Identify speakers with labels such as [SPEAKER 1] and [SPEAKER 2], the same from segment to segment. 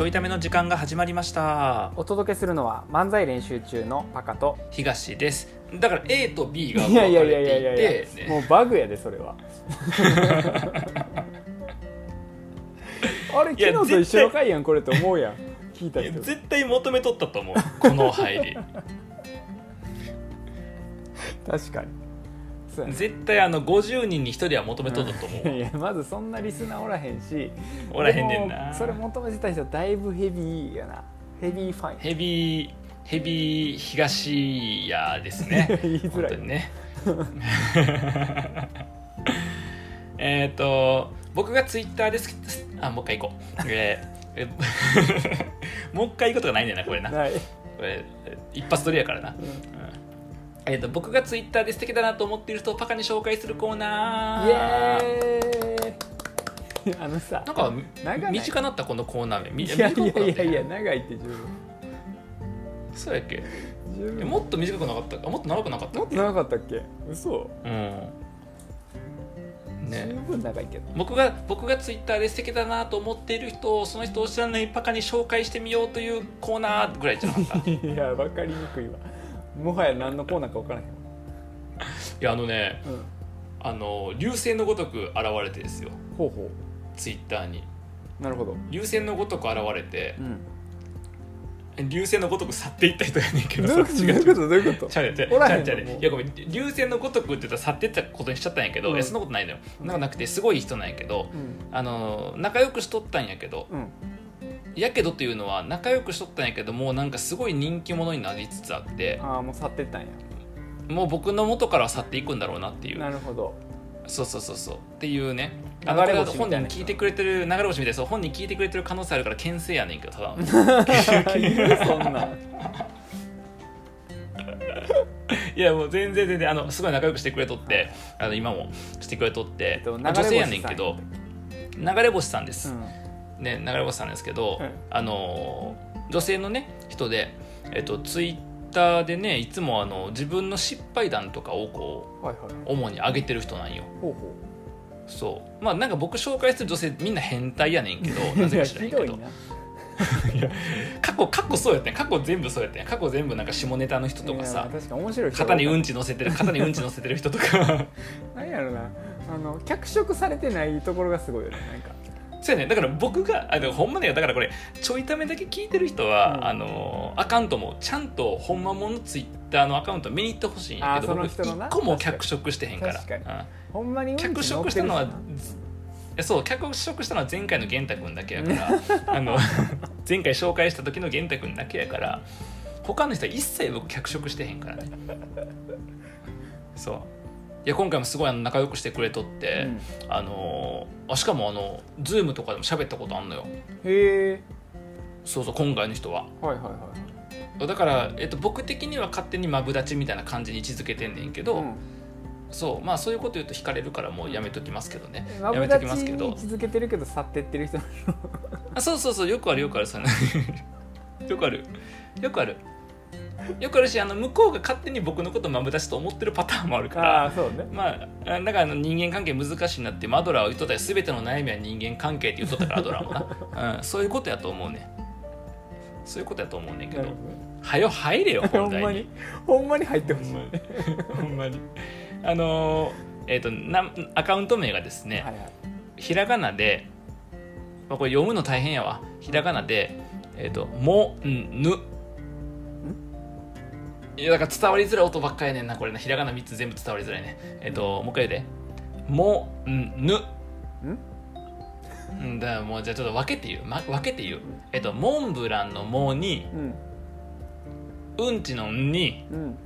[SPEAKER 1] ちょいための時間が始まりました。
[SPEAKER 2] お届けするのは漫才練習中のパカと。
[SPEAKER 1] 東です。だから A と B が
[SPEAKER 2] い
[SPEAKER 1] 分かれ
[SPEAKER 2] やいやいやいや。いやい
[SPEAKER 1] ていて
[SPEAKER 2] やもうバグやでそれは。あれ昨日と一緒の回やんこれって思うやん。聞いた人。
[SPEAKER 1] 絶対求めとったと思う。この入り。
[SPEAKER 2] 確かにそうや
[SPEAKER 1] 絶対あの50人に1人は求めとったと思う
[SPEAKER 2] ね いやまずそんなリスナーおらへんし。
[SPEAKER 1] おらへんねんな。
[SPEAKER 2] それ求めてた人だいぶヘビーやな。ヘビーファン
[SPEAKER 1] ヘビーヘビー東屋ですね。
[SPEAKER 2] 言いづらい。
[SPEAKER 1] 本当にね。えっと僕がツイッターですあもう一回行こう。えーえもう一回行くことがないんだよなこれな。れ一発撮りやからな、
[SPEAKER 2] うん
[SPEAKER 1] えー、と僕がツイッターで素敵だなと思っている人をパカに紹介するコーナー。
[SPEAKER 2] イエーイ。あのさ
[SPEAKER 1] なんか短なったこのコーナー名み
[SPEAKER 2] いやいやいやいや長いって十分。
[SPEAKER 1] たそうやっけ？
[SPEAKER 2] 十分。
[SPEAKER 1] えもっと短くなかった？あもっと長くなかった
[SPEAKER 2] もっと長かったっけ？嘘。
[SPEAKER 1] うん。
[SPEAKER 2] 十
[SPEAKER 1] ね
[SPEAKER 2] 分長いけど。
[SPEAKER 1] 僕が僕がツイッターで素敵だなと思っている人をその人を知らないパカに紹介してみようというコーナーぐらいじゃなかった？い
[SPEAKER 2] いや分かりにくいわもはや何のコーナーか分からへん。わ
[SPEAKER 1] やあのね
[SPEAKER 2] うん。
[SPEAKER 1] あの流星のごとく現れてですよ。
[SPEAKER 2] ほうほ
[SPEAKER 1] ツイッターに。
[SPEAKER 2] うなるほど。
[SPEAKER 1] 流星のごとく現れて
[SPEAKER 2] うん。
[SPEAKER 1] 流星のごとく去っていった人やねんけど
[SPEAKER 2] どういうことどういうこと
[SPEAKER 1] ちゃうやん
[SPEAKER 2] おらへんの？
[SPEAKER 1] ちゃういやごめん。流星のごとくって言ったら去ってったことにしちゃったんやけど、
[SPEAKER 2] うん。
[SPEAKER 1] いやそんなことないのよ。なんかなくてすごい人なんやけど
[SPEAKER 2] うん。
[SPEAKER 1] あの仲良くしとったんやけど
[SPEAKER 2] うん
[SPEAKER 1] やけどっていうのは仲良くしとったんやけどもうなんかすごい人気者になりつつあって
[SPEAKER 2] ああもう去ってったんや。
[SPEAKER 1] もう僕の元からは去っていくんだろうなっていう。
[SPEAKER 2] なるほど。
[SPEAKER 1] そうそうそうそう。っていうね。あの
[SPEAKER 2] 流れ
[SPEAKER 1] これ本
[SPEAKER 2] 星みたいな
[SPEAKER 1] 人。聞いてくれてる流れ星みたいなそう本人聞いてくれてる可能性あるから牽制やねんけどただ
[SPEAKER 2] そんな。ん
[SPEAKER 1] いやもう全然全然あのすごい仲良くしてくれとってあの今もしてくれとって、
[SPEAKER 2] えっと
[SPEAKER 1] 女性やねんけど。流れ星さんです、
[SPEAKER 2] うん
[SPEAKER 1] ね流れ星さんですけど、
[SPEAKER 2] うん
[SPEAKER 1] あの女性のね人で、えっと、ツイッターでねいつもあの自分の失敗談とかをこ
[SPEAKER 2] はいはい。う
[SPEAKER 1] 主に上げてる人なんよ。
[SPEAKER 2] ほうほ
[SPEAKER 1] そう。まあなんか僕紹介する女性みんな変態やねんけど
[SPEAKER 2] う
[SPEAKER 1] なぜか知らんけど。過去過去そうやったん。過去全部そうやったん。過去全部なんか下ネタの人とかさ
[SPEAKER 2] 確かに面白い人
[SPEAKER 1] 肩にうん
[SPEAKER 2] ち
[SPEAKER 1] ち乗せてる肩にうんち乗せてる人とか。
[SPEAKER 2] 何やろな。あの脚色されてないところがすごいよねなんか
[SPEAKER 1] そうやね。だから僕があのほんまねだからこれちょいためだけ聞いてる人は、
[SPEAKER 2] うん。
[SPEAKER 1] あのアカウントもちゃんとほんまものツイッターのアカウント見に行ってほしいんやけど僕
[SPEAKER 2] 人のな？
[SPEAKER 1] 一個も脚色してへんから。うん。脚
[SPEAKER 2] る
[SPEAKER 1] 色したのはえそう脚色したのは前回の玄太君だけやから あの前回紹介した時の玄太君だけやから他の人は一切僕脚色してへんからね。そういや今回もすごい仲良くしてくれとって、
[SPEAKER 2] うん。
[SPEAKER 1] あのあしかもあのズームとかでも喋ったことあんのよ。
[SPEAKER 2] へえ。
[SPEAKER 1] そうそう今回の人は。
[SPEAKER 2] はいはいはい。
[SPEAKER 1] だから、えっと、僕的には勝手にマブダチみたいな感じに位置づけてんねんけど、
[SPEAKER 2] うん。
[SPEAKER 1] そうまあそういうこと言うと惹かれるからもうやめときますけどね。やめときますけど。
[SPEAKER 2] に位置づけてるけど去ってってる人
[SPEAKER 1] あそうそうそうよくあるよくあるその よくある。よくあるよくあるしあの向こうが勝手に僕のことマブダチと思ってるパターンもあるか
[SPEAKER 2] あ
[SPEAKER 1] ら
[SPEAKER 2] あそうね。
[SPEAKER 1] まああだからあの人間関係難しいなってマドラーは言っとったよ全ての悩みは人間関係って言っとったからアドラーもな、うん、そういうことやと思うね。そういうことやと思うねんけど。はよ入れよ
[SPEAKER 2] ほ
[SPEAKER 1] 本題に。
[SPEAKER 2] んまに。ほんまに入ってほしい。
[SPEAKER 1] ほんまに。ほんまに。あのーえっ、となアカウント名がですね、
[SPEAKER 2] はいはい。
[SPEAKER 1] ひらがなで、まあ、これ読むの大変やわ。ひらがなでえっ、と「もんぬ」いやだから伝わりづらい音ばっかりやねんなこれな。ひらがな3つ全部伝わりづらいね。えっ、ともう一回言うで「もんぬ」うんだもうじゃあちょっと分けて言う、ま、分けて言う。えっ、とモンブランの「も」に
[SPEAKER 2] うん。
[SPEAKER 1] うんちの「ん」に
[SPEAKER 2] うん。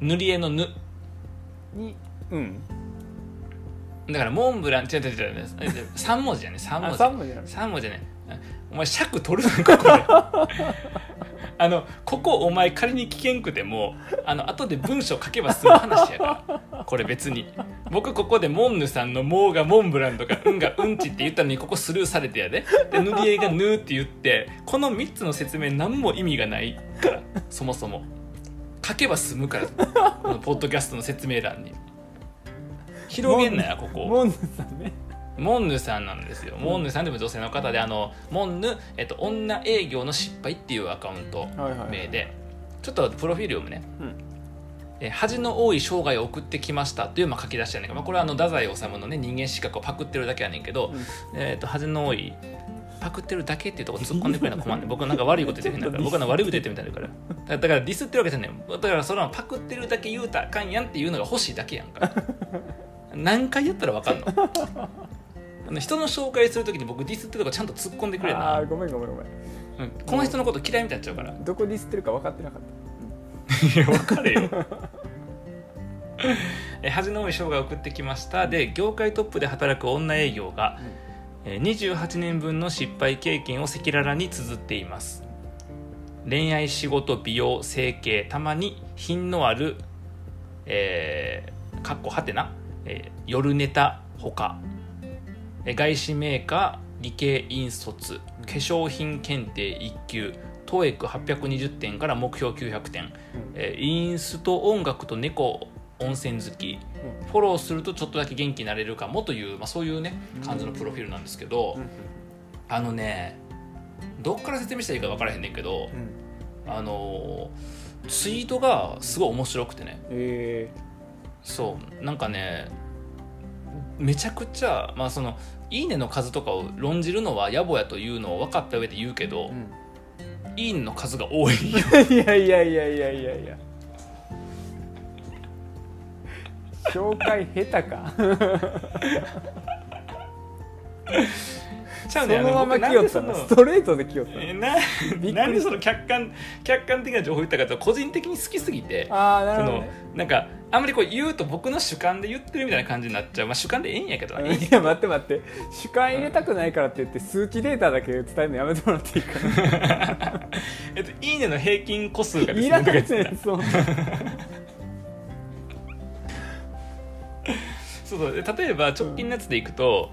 [SPEAKER 1] 塗り絵の「ぬ」
[SPEAKER 2] にうん。
[SPEAKER 1] だからモンブラン違う違う違う違う。3文字やね。3
[SPEAKER 2] あ
[SPEAKER 1] 文字。
[SPEAKER 2] 三文字なの
[SPEAKER 1] 3文字ね。お前尺取るなここで あのここお前仮に聞けんくてもあの後で文章書けば済む話やから。これ別に。僕ここでモンヌさんの「モー」がモンブランとか「うん」がうんちって言ったのにここスルーされてやで。で塗り絵が「ぬ」って言ってこの3つの説明何も意味がないからそもそも。書けば済むからこのポッドキャストの説明欄に。広げんなやここ。
[SPEAKER 2] モンヌさんね。
[SPEAKER 1] モンヌさんなんですよ、モンヌさんでも女性の方であのモンヌ、えっと、女営業の失敗っていうアカウント名でちょっとプロフィール読むね。
[SPEAKER 2] うん。
[SPEAKER 1] えー恥の多い生涯を送ってきましたというまあ書き出しやねんけど、まあ、これはあの太宰治のね人間失格をパクってるだけやねんけど、えー、と恥の多いパクってるだけっていうとこ突っ込んでくれな困んねん。僕なんか悪いこと言ってるんだから 僕はなんか悪いこと言ってるみたいだから。だだからディスってるわけじゃない。だからそのパクってるだけ言うたらあかんやんっていうのが欲しいだけやんか。何回やったらわかんの？あの人の紹介するときに僕ディスってるとこちゃんと突っ込んでくれな、
[SPEAKER 2] ああごめんごめんごめん。
[SPEAKER 1] うん。この人のこと嫌いみたいになっちゃうから。
[SPEAKER 2] どこディスってるか分かってなかっ
[SPEAKER 1] いや分かれよ。え恥の多い生涯を送ってきました。で業界トップで働く女営業が、えー28年分の失敗経験を赤裸々に綴っています。恋愛仕事美容整形たまに品のあるえーかっこはてな、えー夜ネタほか。えー外資メーカー理系院卒化粧品検定1級 TOEIC820 点から目標900点、えーインスト音楽と猫温泉好き。フォローするとちょっとだけ元気になれるかもという、まあ、そういうね感じのプロフィールなんですけど、
[SPEAKER 2] うん。
[SPEAKER 1] あのねどっから説明したらいいか分からへんねんけど、
[SPEAKER 2] うん。
[SPEAKER 1] あのーツイートがすごい面白くてね。
[SPEAKER 2] え
[SPEAKER 1] そう。なんかねめちゃくちゃまあその「いいね」の数とかを論じるのは野暮やというのを分かった上で言うけど
[SPEAKER 2] ー、うん「
[SPEAKER 1] いいね」の数が多いよ。
[SPEAKER 2] いやいやいやいやいやいや。紹介下手か
[SPEAKER 1] ちゃうね
[SPEAKER 2] そのまま来よった
[SPEAKER 1] の？
[SPEAKER 2] なストレートで来よった
[SPEAKER 1] え
[SPEAKER 2] な
[SPEAKER 1] なんでその客観客観的な情報言ったかと個人的に好きすぎて
[SPEAKER 2] ああなるほどね。
[SPEAKER 1] なんかあんまりこう言うと僕の主観で言ってるみたいな感じになっちゃう。まあ主観でええんやけどね
[SPEAKER 2] い。や待って待って。主観入れたくないからって言って数値データだけ伝えるのやめてもらっていいかな？
[SPEAKER 1] えっと、いいねの平均個数がです
[SPEAKER 2] いらないそんな。
[SPEAKER 1] そうそう。で例えば直近のやつでいくと、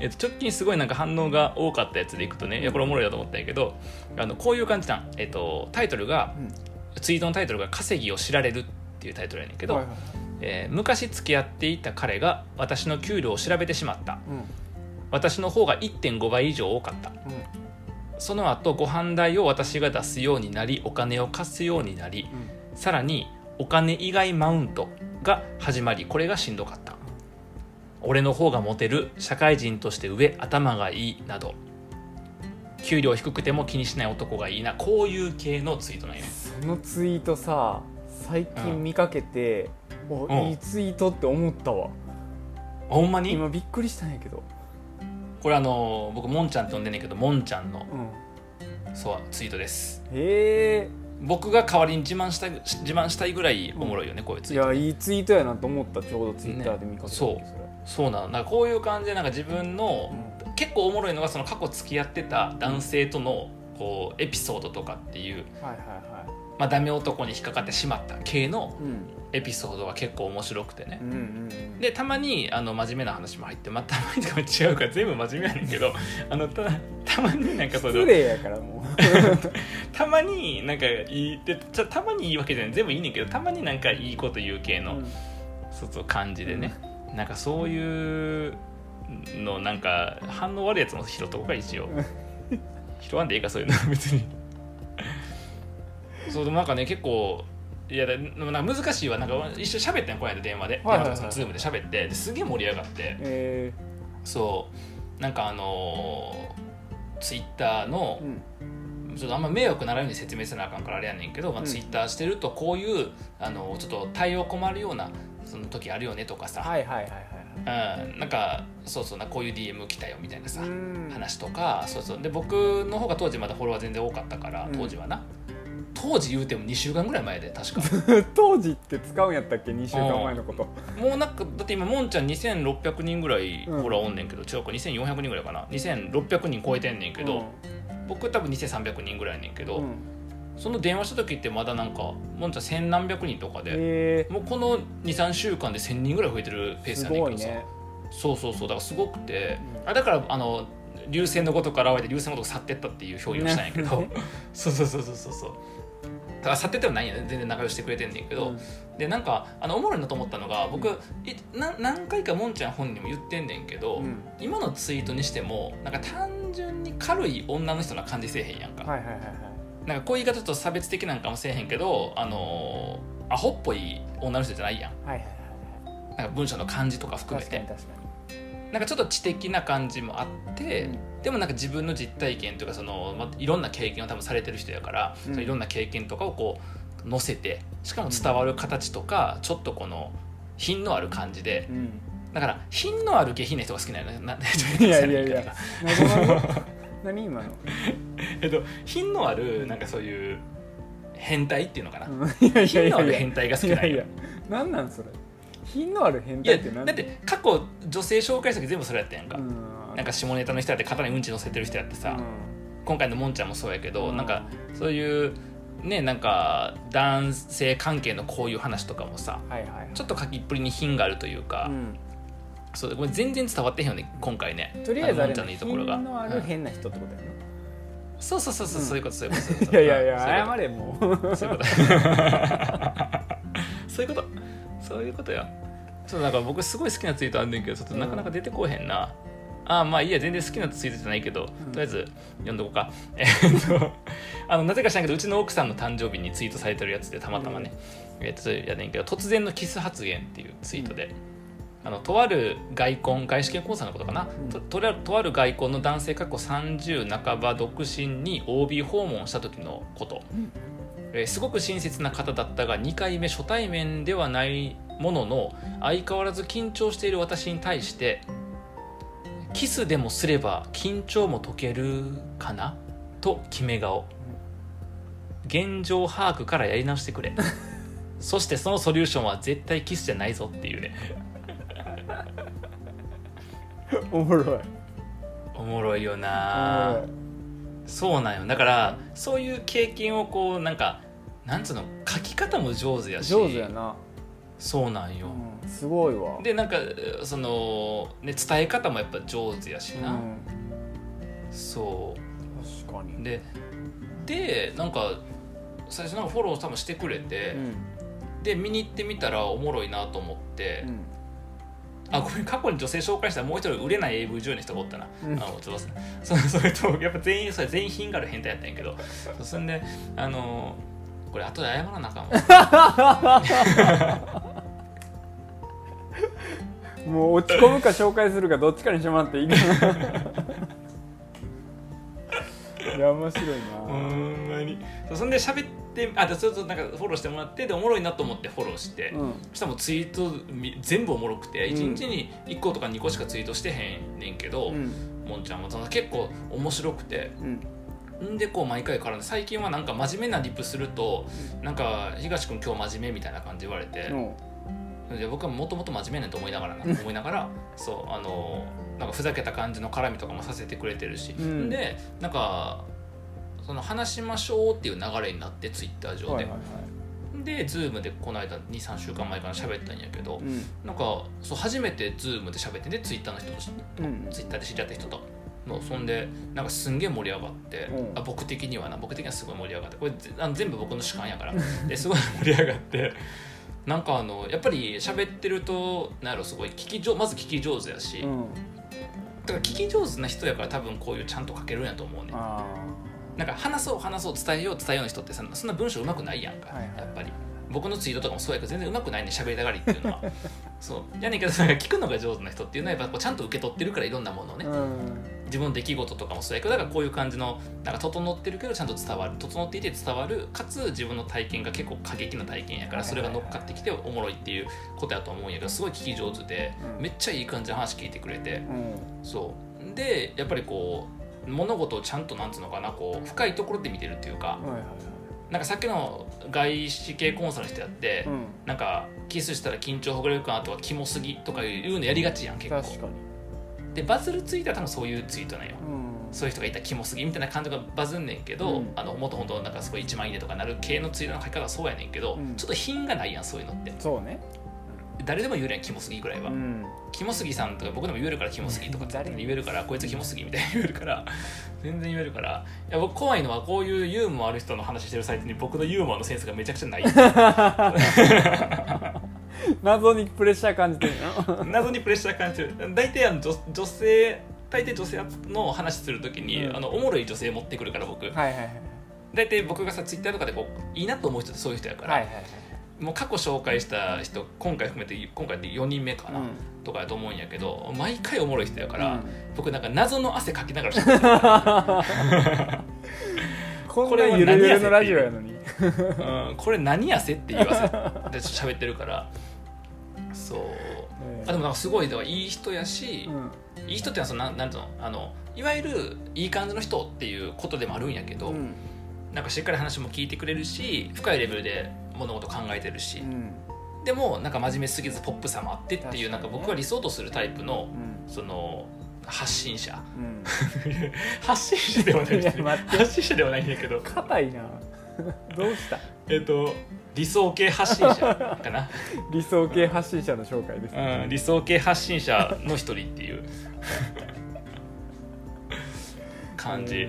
[SPEAKER 1] えっと、直近すごいなんか反応が多かったやつでいくとねいやこれおもろいなと思ったんやけどあのこういう感じなん、えっと、タイトルが、ツイートのタイトルが「稼ぎを知られる」っていうタイトルやねんけど、
[SPEAKER 2] はいはい。
[SPEAKER 1] えー昔付き合っていた彼が私の給料を調べてしまった。
[SPEAKER 2] うん。
[SPEAKER 1] 私の方が1.5倍以上多かった。その後ご飯代を私が出すようになりお金を貸すようになりさらにお金以外マウントが始まりこれがしんどかった俺の方がモテる社会人として上頭がいいなど。給料低くても気にしない男がいいな。こういう系のツイートなんよ
[SPEAKER 2] そのツイートさ最近見かけて、お
[SPEAKER 1] うん。
[SPEAKER 2] いいツイートって思ったわ。
[SPEAKER 1] ほんまに？
[SPEAKER 2] 今びっくりしたんやけど、
[SPEAKER 1] これあの僕もんちゃんって呼んでんねんけどもんちゃんの
[SPEAKER 2] うん、
[SPEAKER 1] そうツイートです。
[SPEAKER 2] へ
[SPEAKER 1] 僕が代わりに自慢したい自慢したいぐらいおもろいよね、こういう
[SPEAKER 2] え
[SPEAKER 1] ツイート
[SPEAKER 2] いやいいツイートやなと思ったちょうどツイッターで見かけた、
[SPEAKER 1] ねそうそうなの。なんかこういう感じでなんか自分の、
[SPEAKER 2] う
[SPEAKER 1] 結構おもろいのがその過去付き合ってた男性とのこうエピソードとかっていう、
[SPEAKER 2] はいはいは
[SPEAKER 1] まあ、ダメ男に引っかかってしまった系の
[SPEAKER 2] い、うん、
[SPEAKER 1] エピソードが結構面白くてね。
[SPEAKER 2] う、んうんうん。
[SPEAKER 1] でたまにあの真面目な話も入って、まあ、たまにとか違うから全部真面目やねんけど あのたたまになんかその
[SPEAKER 2] 失礼やからも
[SPEAKER 1] たまになんかいいでたまにいいわけじゃない。全部いいねんけどたまになんかいいこと言う系
[SPEAKER 2] う、
[SPEAKER 1] の、
[SPEAKER 2] うん。
[SPEAKER 1] そうそう感じでね、なんかそういうのなんか反応悪いやつも拾っとこうか一応。拾わんでいいかそういうの。別に。そうでもなんかね結構いやでもなんか難しいわ。なんか一緒に喋ってんこの間電話で、
[SPEAKER 2] はいはいはい。
[SPEAKER 1] 電話とかズームで喋って。ですげえ盛り上がって。
[SPEAKER 2] え
[SPEAKER 1] そう。なんかあのツイッターの
[SPEAKER 2] ーうん。
[SPEAKER 1] ちょっとあんま迷惑ならんように説明せなあかんからあれやねんけど、まあ、
[SPEAKER 2] うん。
[SPEAKER 1] ツイッターしてるとこういうあのちょっと対応困るようなその時あるよねとかさ、
[SPEAKER 2] はいはいはいはい
[SPEAKER 1] うん、なんかそうそうなこういう DM 来たよみたいなさ、
[SPEAKER 2] うん。
[SPEAKER 1] 話とかそうそう。で僕の方が当時まだフォロワー全然多かったから
[SPEAKER 2] うん。
[SPEAKER 1] 当時はな、当時言うても2週間ぐらい前で確か。
[SPEAKER 2] 当時って使うんやったっけ？2週間前のこと。
[SPEAKER 1] もうなんかだって今もんちゃん2600人ぐらいフォロワーおんねんけど、違うか2400人ぐらいかな。2600人超えてんねんけど、僕多分2300人ぐらいやねんけど、
[SPEAKER 2] うんうん
[SPEAKER 1] その電話した時ってまだなんかもんちゃん千何百人とかで、
[SPEAKER 2] え
[SPEAKER 1] もうこの23週間で1000人ぐらい増えてるペー
[SPEAKER 2] ー、
[SPEAKER 1] ス
[SPEAKER 2] す
[SPEAKER 1] やねんけどさ、
[SPEAKER 2] ね。
[SPEAKER 1] そうそうそう。だからすごくて、
[SPEAKER 2] うん。
[SPEAKER 1] あだからあの流星のごとく現れて流星のごとく去ってったっていう表現をしたんやけど。
[SPEAKER 2] ね
[SPEAKER 1] そうそうそうそうそうそう。ただ去っててはないんやね全然仲良くしてくれてんねんけど、でなんかあのおもろいなと思ったのが僕、いな何回かもんちゃん本人にも言ってんねんけど、
[SPEAKER 2] うん。
[SPEAKER 1] 今のツイートにしてもなんか単純に軽い女の人な感じせえへんやんか、
[SPEAKER 2] はいはいはいはい
[SPEAKER 1] なんかこういう言い方ちょっと差別的なんかもせえへんけどあのーアホっぽい女の人じゃないやん。
[SPEAKER 2] はいはいはい
[SPEAKER 1] なんか文章の感じとか含めて。
[SPEAKER 2] 確かに確か
[SPEAKER 1] なんかちょっと知的な感じもあって、
[SPEAKER 2] に
[SPEAKER 1] でもなんか自分の実体験というかその、まあ、いろんな経験を多分されてる人やから、
[SPEAKER 2] うん。
[SPEAKER 1] そのいろんな経験とかをこう載せてしかも伝わる形とか、ちょっとこの品のある感じで。
[SPEAKER 2] うん。
[SPEAKER 1] だから品のある下品な人が好きなのよ。な
[SPEAKER 2] いやいやいや 何今の？
[SPEAKER 1] えっと品のあるなんかそういう変態っていうのかな、
[SPEAKER 2] うんいやいや
[SPEAKER 1] 品のある変態が好きなんよ
[SPEAKER 2] いやいや。何なんそれ？品のある変
[SPEAKER 1] いや
[SPEAKER 2] 態って何？
[SPEAKER 1] だって過去女性紹介した時全部それやったやんか、
[SPEAKER 2] うん。
[SPEAKER 1] なんか下ネタの人やって肩にうんち乗せてる人やってさ、
[SPEAKER 2] うん。
[SPEAKER 1] 今回のもんちゃんもそうやけど、
[SPEAKER 2] うん。
[SPEAKER 1] なんかそういうねなんか男性関係のこういう話とかもさ
[SPEAKER 2] はいはい。
[SPEAKER 1] ちょっと書きっぷりに品があるというか、
[SPEAKER 2] うん
[SPEAKER 1] そうこれ全然伝わってへんよね今回ね。
[SPEAKER 2] とりあえずあれ
[SPEAKER 1] のもんちゃんのいいところが。
[SPEAKER 2] 品のある
[SPEAKER 1] うん
[SPEAKER 2] 変な人ってことや
[SPEAKER 1] そうそうそうそう、
[SPEAKER 2] うん。
[SPEAKER 1] そういうことそういうこと。そういうこと
[SPEAKER 2] ないやいやい
[SPEAKER 1] うん
[SPEAKER 2] や謝れもう。
[SPEAKER 1] そういうこと。そういうことそういうことよ。ちょっとなんか僕すごい好きなツイートあんねんけどちょっとなかなか出てこうへんな、ああまあいいや全然好きなツイートじゃないけど、とりあえず読んどこうか。えーっとあのなぜか知らんけどうちの奥さんの誕生日にツイートされてるやつでたまたまね、えーっとやねんけど突然のキス発言っていうツイートで、あのとある外婚外資系コンサのことかな、
[SPEAKER 2] うん。
[SPEAKER 1] ととりあとある外婚の男性過去30半ば独身に OB 訪問した時のこと、
[SPEAKER 2] うん。
[SPEAKER 1] えーすごく親切な方だったが2回目初対面ではないものの相変わらず緊張している私に対してキスでもすれば緊張も解けるかな？と決め顔。現状把握からやり直してくれ。そしてそのソリューションは絶対キスじゃないぞっていうね
[SPEAKER 2] おもろい。
[SPEAKER 1] おもろいよ
[SPEAKER 2] お
[SPEAKER 1] なそうなんよ。だからそういう経験をこうなんかなんつうの書き方も上手やし。
[SPEAKER 2] 上手やな、
[SPEAKER 1] そうなんよ、
[SPEAKER 2] うん、すごいわ。
[SPEAKER 1] でなんかその、ね、伝え方もやっぱ上手やしな、
[SPEAKER 2] うん、
[SPEAKER 1] そ
[SPEAKER 2] 確かに。
[SPEAKER 1] うででなんか最初なんかフォロー多分してくれて、
[SPEAKER 2] うん。
[SPEAKER 1] で見に行ってみたらおもろいなと思って、
[SPEAKER 2] うん
[SPEAKER 1] あごめん過去に女性紹介したらもう一人売れない AV 女優の人がおったな、
[SPEAKER 2] うん。
[SPEAKER 1] あのちょっとそ それとやっぱ全員それ全員品がある変態やったんやけど。そんであのこれ後で謝らなあかんわ。
[SPEAKER 2] もう落ち込むか紹介するかどっちかにしてもらっていいかな。いや面白いな、
[SPEAKER 1] ほんまに。そんで喋ってあでちょっとなんかフォローしてもらってでおもろいなと思ってフォローして、
[SPEAKER 2] うん。
[SPEAKER 1] そしたらもうツイートみ全部おもろくて
[SPEAKER 2] うん。
[SPEAKER 1] 1日に1個とか2個しかツイートしてへんねんけど、
[SPEAKER 2] うん。
[SPEAKER 1] もんちゃんもその結構面白くて。
[SPEAKER 2] うん。
[SPEAKER 1] んでこう毎回絡んで最近はなんか真面目なリップするとなんか東君今日真面目みたいな感じ言われて、
[SPEAKER 2] う。ん
[SPEAKER 1] で僕はもともと真面目ねと思いながらな思いながらそうあのなんかふざけた感じの絡みとかもさせてくれてるし、
[SPEAKER 2] うん。
[SPEAKER 1] でなんかその話しましょうっていう流れになってツイッター上で、
[SPEAKER 2] はいはいはい。
[SPEAKER 1] で Zoom でこの間23週間前から喋ったんやけど、
[SPEAKER 2] うん。
[SPEAKER 1] なんかそう初めて Zoom で喋ってで Twitter の人と
[SPEAKER 2] うん。
[SPEAKER 1] ツイッターで知り合った人と。のそんでなんかすんげえ盛り上がって、
[SPEAKER 2] うん。
[SPEAKER 1] あ僕的にはな僕的にはすごい盛り上がってこれぜあの全部僕の主観やから。ですごい盛り上がってなんかあのやっぱり喋ってるとなんやろすごい聞き上まず聞き上手やし、
[SPEAKER 2] うん。
[SPEAKER 1] だから聞き上手な人やから多分こういうちゃんと書けるんやと思うね
[SPEAKER 2] あ
[SPEAKER 1] なんか話そう話そう伝えよう伝えようの人ってさそんな文章うまくないやんか、
[SPEAKER 2] はいはい。
[SPEAKER 1] やっぱり。僕のツイートとかもそうやけど全然うまくないね喋りたがりっていうのは。そう。やねんけど聞くのが上手な人っていうのはやっぱこうちゃんと受け取ってるからいろんなものをね、自分の出来事とかもそうやけどだからこういう感じのなんか整ってるけどちゃんと伝わる整っていて伝わるかつ自分の体験が結構過激な体験やからそれが乗っかってきておもろいっていうことやと思うんやけどすごい聞き上手で
[SPEAKER 2] うん。
[SPEAKER 1] めっちゃいい感じの話聞いてくれて。
[SPEAKER 2] うん。
[SPEAKER 1] そう。でやっぱりこう物事をちゃんとなんつうのかなこう深いところで見てるっていうか
[SPEAKER 2] はいはいはい。
[SPEAKER 1] なんかさっきの外資系コンサルの人やって、
[SPEAKER 2] うん。
[SPEAKER 1] なんかキスしたら緊張ほぐれるかなとかキモすぎとかいうのやりがちやん結構。でバズるツイートは多分そういうツイートなんよ。
[SPEAKER 2] うん。
[SPEAKER 1] そういう人がいたらキモすぎみたいな感じがバズんねんけど、
[SPEAKER 2] うん。
[SPEAKER 1] あのもっと本当なんかすごい一万いいねとかなる系のツイートの書き方はそうやねんけど、
[SPEAKER 2] うん。
[SPEAKER 1] ちょっと品がないやんそういうのって。
[SPEAKER 2] そうね
[SPEAKER 1] 誰でも言えるやんキモすぎぐらいは、
[SPEAKER 2] うん。
[SPEAKER 1] キモすぎさんとか僕でも言えるからキモすぎとかって
[SPEAKER 2] 誰
[SPEAKER 1] 言えるからこいつキモすぎみたいに言えるから 全然言えるから。いや僕怖いのはこういうユーモアある人の話してるサイトに僕のユーモアのセンスがめちゃくちゃない。
[SPEAKER 2] 謎にプレッシャー感じてるの？
[SPEAKER 1] 謎にプレッシャー感じる。大体あの女女性大体女性の話するときに、
[SPEAKER 2] うん。
[SPEAKER 1] あのおもろい女性持ってくるから僕。
[SPEAKER 2] はいはいはい。
[SPEAKER 1] 大体僕がさツイッターとかでこういいなと思う人ってそういう人やから、
[SPEAKER 2] はいはいはい
[SPEAKER 1] もう過去紹介した人今回含めて今回で4人目かな、
[SPEAKER 2] うん。
[SPEAKER 1] とかやと思うんやけど毎回おもろい人やから、
[SPEAKER 2] うん。
[SPEAKER 1] 僕なんか謎の汗かきながら喋ってる。
[SPEAKER 2] こんなゆるゆるのラジオやのに。
[SPEAKER 1] うん、これ何やせって言わせで喋ってるから。そう。あでもなんかすごいだからいい人やし
[SPEAKER 2] う、ん。
[SPEAKER 1] いい人ってのはそのなんなんていうの？あのいわゆるいい感じの人っていうことでもあるんやけど、
[SPEAKER 2] うん。
[SPEAKER 1] なんかしっかり話も聞いてくれるし深いレベルで物事考えてるし、
[SPEAKER 2] うん。
[SPEAKER 1] でもなんか真面目すぎずポップさもあってっていう、なんか僕が理想とするタイプの
[SPEAKER 2] うん。
[SPEAKER 1] その発信者。
[SPEAKER 2] うん。
[SPEAKER 1] 発信者ではない発信者ではないんだけど。
[SPEAKER 2] 硬いな。どうした？
[SPEAKER 1] えっと理想系発信者かな、
[SPEAKER 2] 理想系発信者の紹介です
[SPEAKER 1] うん、理想系発信者の一人っていう。感じ。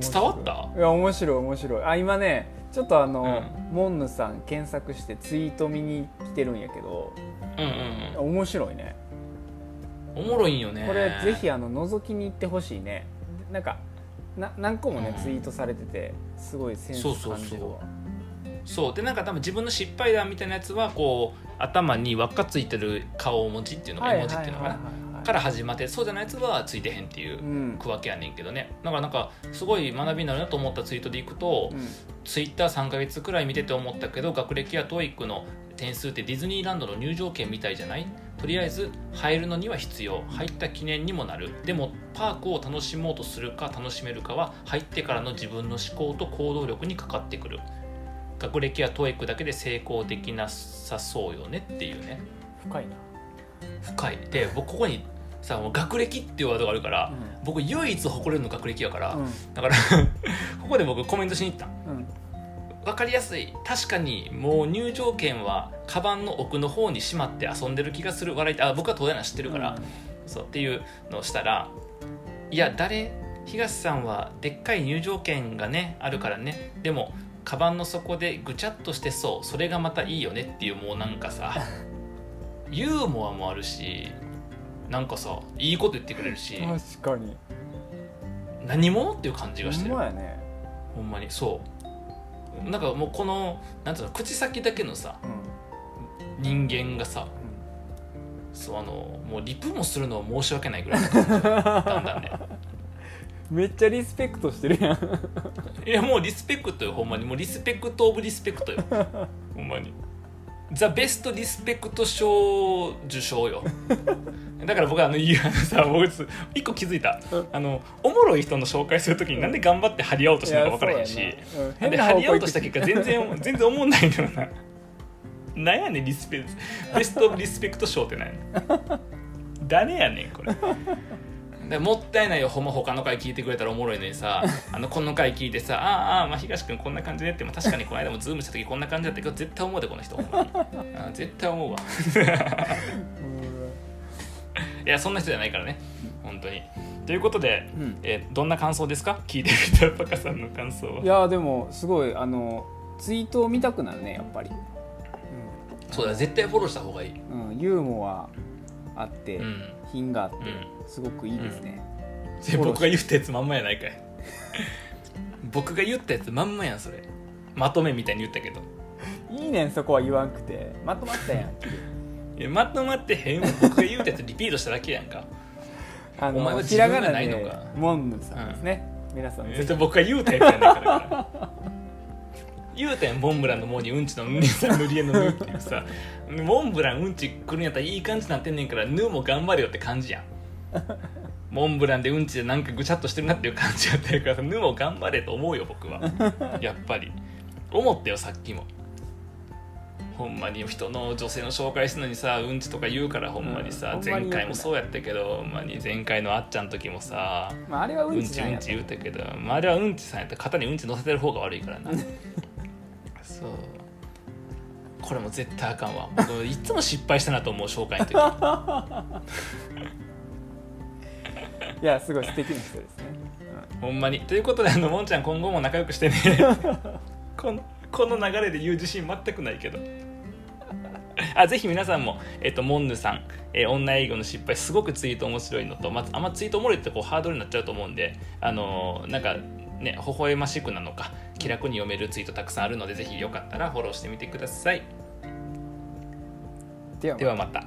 [SPEAKER 1] 伝わった？
[SPEAKER 2] いや面白い面白い。あ今ねちょっとあの、
[SPEAKER 1] う
[SPEAKER 2] モンヌさん検索してツイート見に来てるんやけど
[SPEAKER 1] うんうん
[SPEAKER 2] 面白いね。
[SPEAKER 1] うんおもろいんよね。
[SPEAKER 2] これぜひあの覗きに行ってほしいね。なんかな何個もね、
[SPEAKER 1] うん。
[SPEAKER 2] ツイートされててすごいセンス
[SPEAKER 1] そうそうそう。
[SPEAKER 2] 感じるわ
[SPEAKER 1] そう。でなんか多分自分の失敗談みたいなやつはこう頭に輪っかついてる顔文字っていうのが絵文字っていうのかな。から始まってそうじゃないやつはついてへんっていううん。区分けやねんけどね。だからなんかすごい学びになるなと思ったツイートでいくと、
[SPEAKER 2] うん
[SPEAKER 1] ツイッター3ヶ月くらい見てて思ったけど学歴や TOEIC の点数ってディズニーランドの入場券みたいじゃない？とりあえず入るのには必要。入った記念にもなる。でもパークを楽しもうとするか楽しめるかは入ってからの自分の思考と行動力にかかってくる。学歴や TOEIC だけで成功できなさそうよねっていうね。
[SPEAKER 2] 深いな。
[SPEAKER 1] 深い。で僕ここにさもう学歴っていうワードがあるから、僕唯一誇れるの学歴やから、
[SPEAKER 2] うん。
[SPEAKER 1] だから ここで僕コメントしに行った。
[SPEAKER 2] うん。
[SPEAKER 1] 分かりやすい。確かにもう入場券はカバンの奥の方にしまって遊んでる気がする。笑いあ僕は東大な知ってるから、そうっていうのをしたらいや誰？東さんはでっかい入場券がねあるからね。でもカバンの底でぐちゃっとしてそうそれがまたいいよねっていうもうなんかさ ユーモアもあるしなんかさいいこと言ってくれるし
[SPEAKER 2] 確かに。
[SPEAKER 1] 何者っていう感じがして
[SPEAKER 2] ほ
[SPEAKER 1] る
[SPEAKER 2] んまやね。
[SPEAKER 1] ほんまに。そう。なんかもうこのなんていうの口先だけのさ
[SPEAKER 2] うん。
[SPEAKER 1] 人間がさそうあのもうリプもするのは申し訳ないぐらいの感じだんだんね。
[SPEAKER 2] めっちゃリスペクトしてるやん。
[SPEAKER 1] いやもうリスペクトよほんまに。もうリスペクトオブリスペクトよ。ほんまにザ・ベストリスペクト賞受賞よ。だから僕はあのいやさ僕一個気づいた。あのおもろい人の紹介するときになんで頑張って張り合おうとしてるのか分からへんし。
[SPEAKER 2] うん。
[SPEAKER 1] で
[SPEAKER 2] 変な
[SPEAKER 1] 張り合おうとした結果全然 全然思んないのよな。なんやねんリスペベストリスペクト賞ってなんやねん。誰やねんこれでもったいないよ。ほんま他の回聞いてくれたらおもろいのにさ あのこの回聞いてさああああまあ東君こんな感じねっても確かにこの間もズームした時こんな感じだったけど絶対思うでこの人。ほんまにあ絶対思うわ。いやそんな人じゃないからね。本当に。ということで、
[SPEAKER 2] うん。
[SPEAKER 1] えーどんな感想ですか？聞いてみたパカさんの感想は。い
[SPEAKER 2] やでもすごいあのツイートを見たくなるねやっぱり、
[SPEAKER 1] そうだ絶対フォローした方がいい。
[SPEAKER 2] うんうん、ユーモアあって、
[SPEAKER 1] うん。
[SPEAKER 2] 品があって
[SPEAKER 1] うん。
[SPEAKER 2] すごくいいですね、
[SPEAKER 1] で僕が言ったやつまんまやないかい。僕が言ったやつまんまやんそれ。まとめみたいに言ったけど。
[SPEAKER 2] いいねんそこは言わんくて。まとまったやん
[SPEAKER 1] いやまとまってへんわ。僕が言ったやつリピートしただけやんか。
[SPEAKER 2] あ
[SPEAKER 1] お前は
[SPEAKER 2] の
[SPEAKER 1] 自分が
[SPEAKER 2] な
[SPEAKER 1] いのか。
[SPEAKER 2] モンヌさんですね、皆さんぜひ。
[SPEAKER 1] えっと僕が言うたやつやねんから言うたやんモンブランの「モ」にうんちの「ぬ」にさ塗り絵の「ぬ」っていうさモンブランうんち来るんやったらいい感じになってんねんから「ぬ」も頑張れよって感じやん。モンブランでうんちでなんかぐちゃっとしてるなっていう感じやってるからさ「ぬ」も頑張れと思うよ僕は。やっぱり。思ったよさっきも。ほんまに人の女性の紹介するのにさうんちとか言うからほんまにさ、
[SPEAKER 2] うん
[SPEAKER 1] 前回もそうやったけどほんまに前回のあっちゃんの時もさ
[SPEAKER 2] まあ、あれは
[SPEAKER 1] う
[SPEAKER 2] うんんちじゃんや
[SPEAKER 1] ちうんち言うたけど、まあ、あれはうんちさんやったら肩にうんち乗せてる方が悪いからなそう。これも絶対あかんわ。僕いつも失敗したなと思う紹介の時。
[SPEAKER 2] いやすごい素敵な人ですね、
[SPEAKER 1] ほんまに。ということであのもんちゃん今後も仲良くしてね。このこの流れで言う自信全くないけど。あぜひ皆さんも、えっと、モンヌさん、えー女営業の失敗すごくツイート面白いのと、まあ、あんまツイートおもろいってこうハードルになっちゃうと思うんであのーなんかね微笑ましくなのか気楽に読めるツイートたくさんあるのでぜひよかったらフォローしてみてください。
[SPEAKER 2] では
[SPEAKER 1] ではまた